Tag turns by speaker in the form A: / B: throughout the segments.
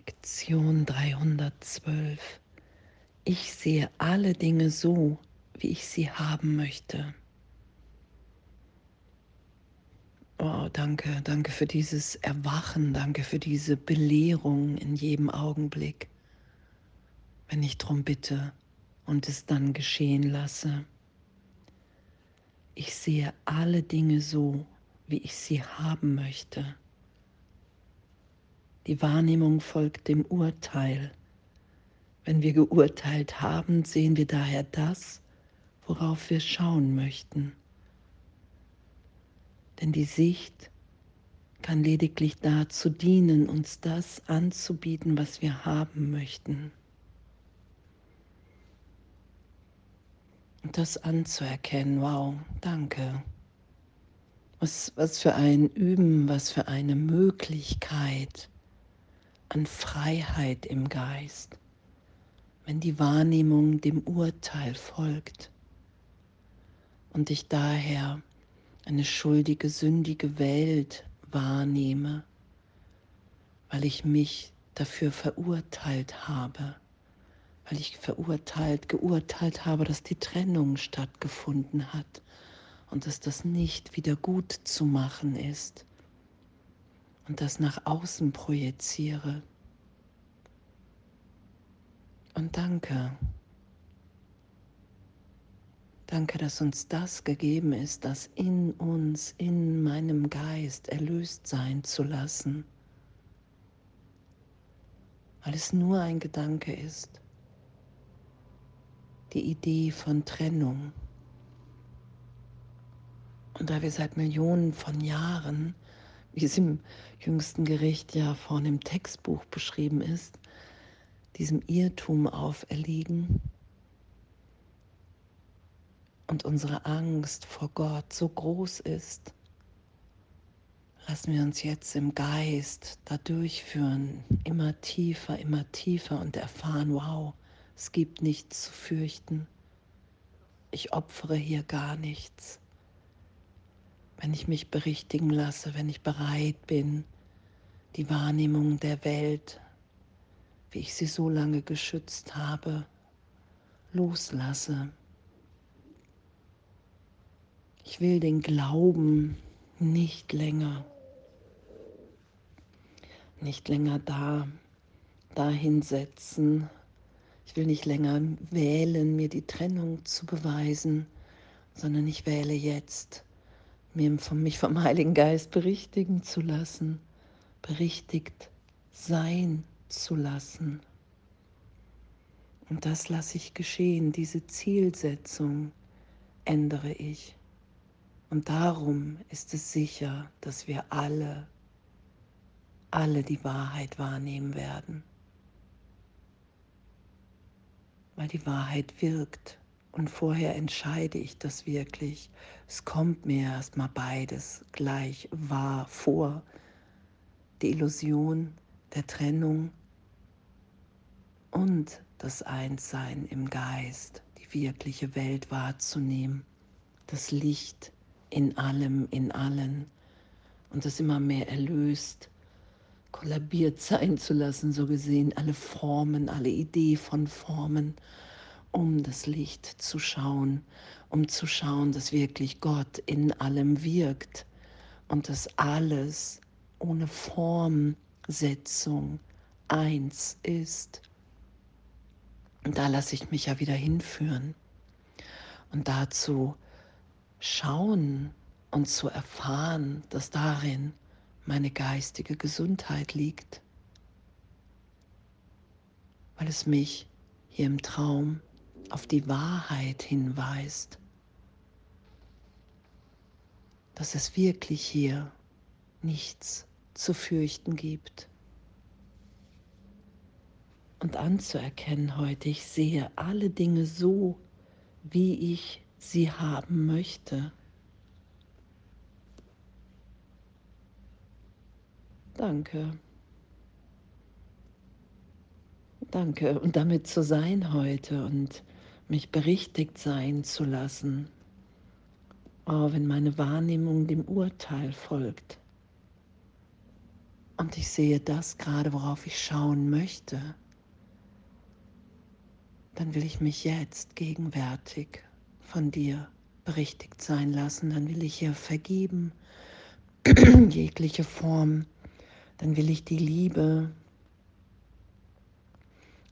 A: Lektion 312. Ich sehe alle Dinge so, wie ich sie haben möchte. Oh, danke, danke für dieses Erwachen, danke für diese Belehrung in jedem Augenblick, wenn ich darum bitte und es dann geschehen lasse. Ich sehe alle Dinge so, wie ich sie haben möchte. Die Wahrnehmung folgt dem Urteil. Wenn wir geurteilt haben, sehen wir daher das, worauf wir schauen möchten. Denn die Sicht kann lediglich dazu dienen, uns das anzubieten, was wir haben möchten. Und das anzuerkennen, wow, danke. Was, was für ein Üben, was für eine Möglichkeit an Freiheit im Geist, wenn die Wahrnehmung dem Urteil folgt und ich daher eine schuldige, sündige Welt wahrnehme, weil ich mich dafür verurteilt habe, weil ich verurteilt, geurteilt habe, dass die Trennung stattgefunden hat und dass das nicht wieder gut zu machen ist und das nach außen projiziere. Und danke. Danke, dass uns das gegeben ist, das in uns, in meinem Geist erlöst sein zu lassen, weil es nur ein Gedanke ist, die Idee von Trennung. Und da wir seit Millionen von Jahren, wie es im jüngsten Gericht ja vorne im Textbuch beschrieben ist, diesem Irrtum auferlegen und unsere Angst vor Gott so groß ist, lassen wir uns jetzt im Geist da durchführen, immer tiefer, immer tiefer und erfahren, wow, es gibt nichts zu fürchten. Ich opfere hier gar nichts. Wenn ich mich berichtigen lasse, wenn ich bereit bin, die Wahrnehmung der Welt, wie ich sie so lange geschützt habe, loslasse. Ich will den Glauben nicht länger, nicht länger da, dahin setzen. Ich will nicht länger wählen, mir die Trennung zu beweisen, sondern ich wähle jetzt, mir von, mich vom Heiligen Geist berichtigen zu lassen, berichtigt sein zu lassen. Und das lasse ich geschehen, diese Zielsetzung ändere ich. Und darum ist es sicher, dass wir alle, alle die Wahrheit wahrnehmen werden. Weil die Wahrheit wirkt. Und vorher entscheide ich das wirklich. Es kommt mir erstmal beides gleich wahr vor. Die Illusion der Trennung und das Einssein im Geist, die wirkliche Welt wahrzunehmen, das Licht in allem, in allen und das immer mehr erlöst, kollabiert sein zu lassen, so gesehen, alle Formen, alle Idee von Formen, um das Licht zu schauen, um zu schauen, dass wirklich Gott in allem wirkt und dass alles ohne Formsetzung eins ist. Und da lasse ich mich ja wieder hinführen. Und dazu schauen und zu erfahren, dass darin meine geistige Gesundheit liegt, weil es mich hier im Traum auf die Wahrheit hinweist, dass es wirklich hier nichts zu fürchten gibt. Und anzuerkennen heute, ich sehe alle Dinge so, wie ich sie haben möchte. Danke. Danke. Und damit zu sein heute und mich berichtigt sein zu lassen. Oh, wenn meine Wahrnehmung dem Urteil folgt. und ich sehe das gerade, worauf ich schauen möchte, dann will ich mich jetzt gegenwärtig von dir berichtigt sein lassen, dann will ich hier vergeben, jegliche Form, dann will ich die Liebe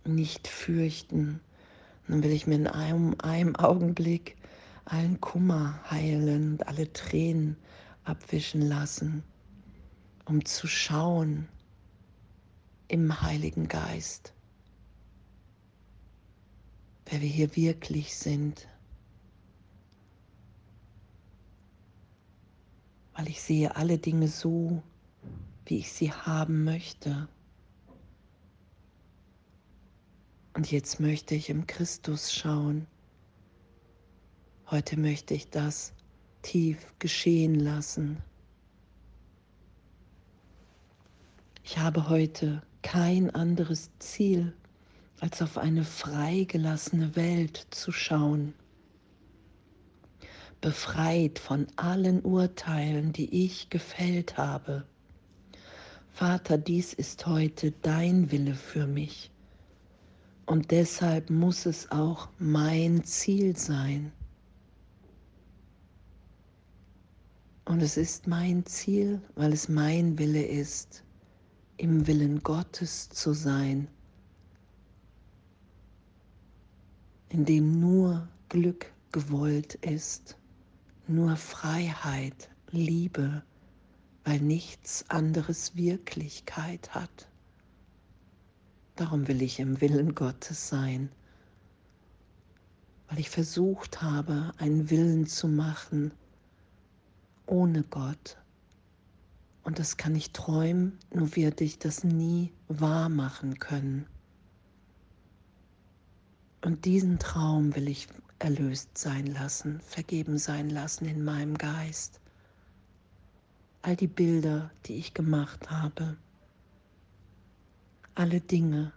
A: nicht fürchten, dann will ich mir in einem, einem Augenblick allen Kummer heilen und alle Tränen abwischen lassen, um zu schauen im Heiligen Geist, wer wir hier wirklich sind. Weil ich sehe alle Dinge so, wie ich sie haben möchte. Und jetzt möchte ich im Christus schauen. Heute möchte ich das tief geschehen lassen. Ich habe heute kein anderes Ziel, als auf eine freigelassene Welt zu schauen, befreit von allen Urteilen, die ich gefällt habe. Vater, dies ist heute dein Wille für mich und deshalb muss es auch mein Ziel sein. Und es ist mein Ziel, weil es mein Wille ist, im Willen Gottes zu sein, in dem nur Glück gewollt ist, nur Freiheit, Liebe, weil nichts anderes Wirklichkeit hat. Darum will ich im Willen Gottes sein, weil ich versucht habe, einen Willen zu machen, ohne Gott. Und das kann ich träumen, nur werde ich das nie wahr machen können. Und diesen Traum will ich erlöst sein lassen, vergeben sein lassen in meinem Geist. All die Bilder, die ich gemacht habe, alle Dinge,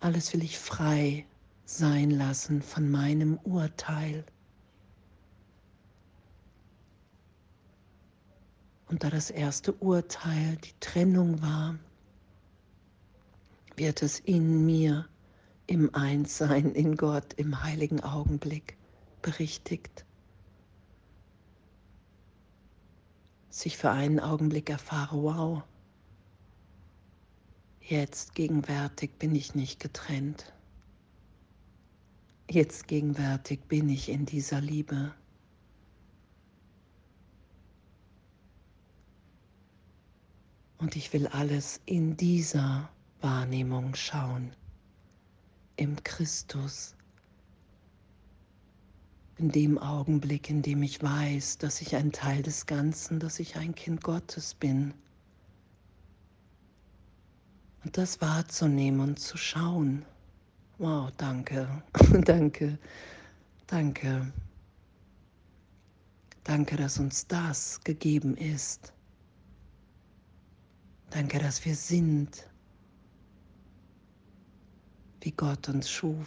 A: alles will ich frei sein lassen von meinem Urteil. Und da das erste Urteil die Trennung war, wird es in mir, im Einssein, in Gott, im heiligen Augenblick berichtigt. Dass ich für einen Augenblick erfahre, wow, jetzt gegenwärtig bin ich nicht getrennt. Jetzt gegenwärtig bin ich in dieser Liebe. Und ich will alles in dieser Wahrnehmung schauen, im Christus, in dem Augenblick, in dem ich weiß, dass ich ein Teil des Ganzen, dass ich ein Kind Gottes bin. Und das wahrzunehmen und zu schauen. Wow, danke, danke, danke. Danke, dass uns das gegeben ist. Danke, dass wir sind, wie Gott uns schuf.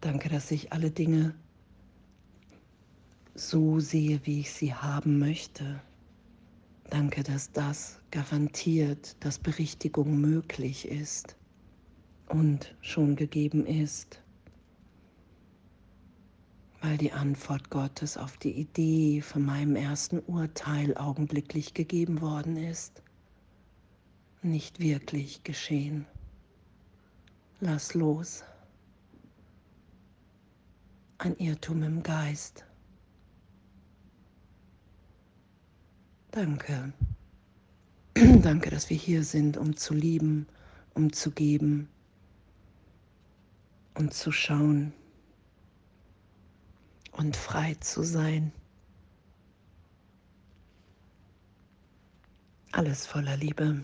A: Danke, dass ich alle Dinge so sehe, wie ich sie haben möchte. Danke, dass das garantiert, dass Berichtigung möglich ist und schon gegeben ist weil die Antwort Gottes auf die Idee von meinem ersten Urteil augenblicklich gegeben worden ist, nicht wirklich geschehen. Lass los. Ein Irrtum im Geist. Danke. Danke, dass wir hier sind, um zu lieben, um zu geben, um zu schauen und frei zu sein. Alles voller Liebe.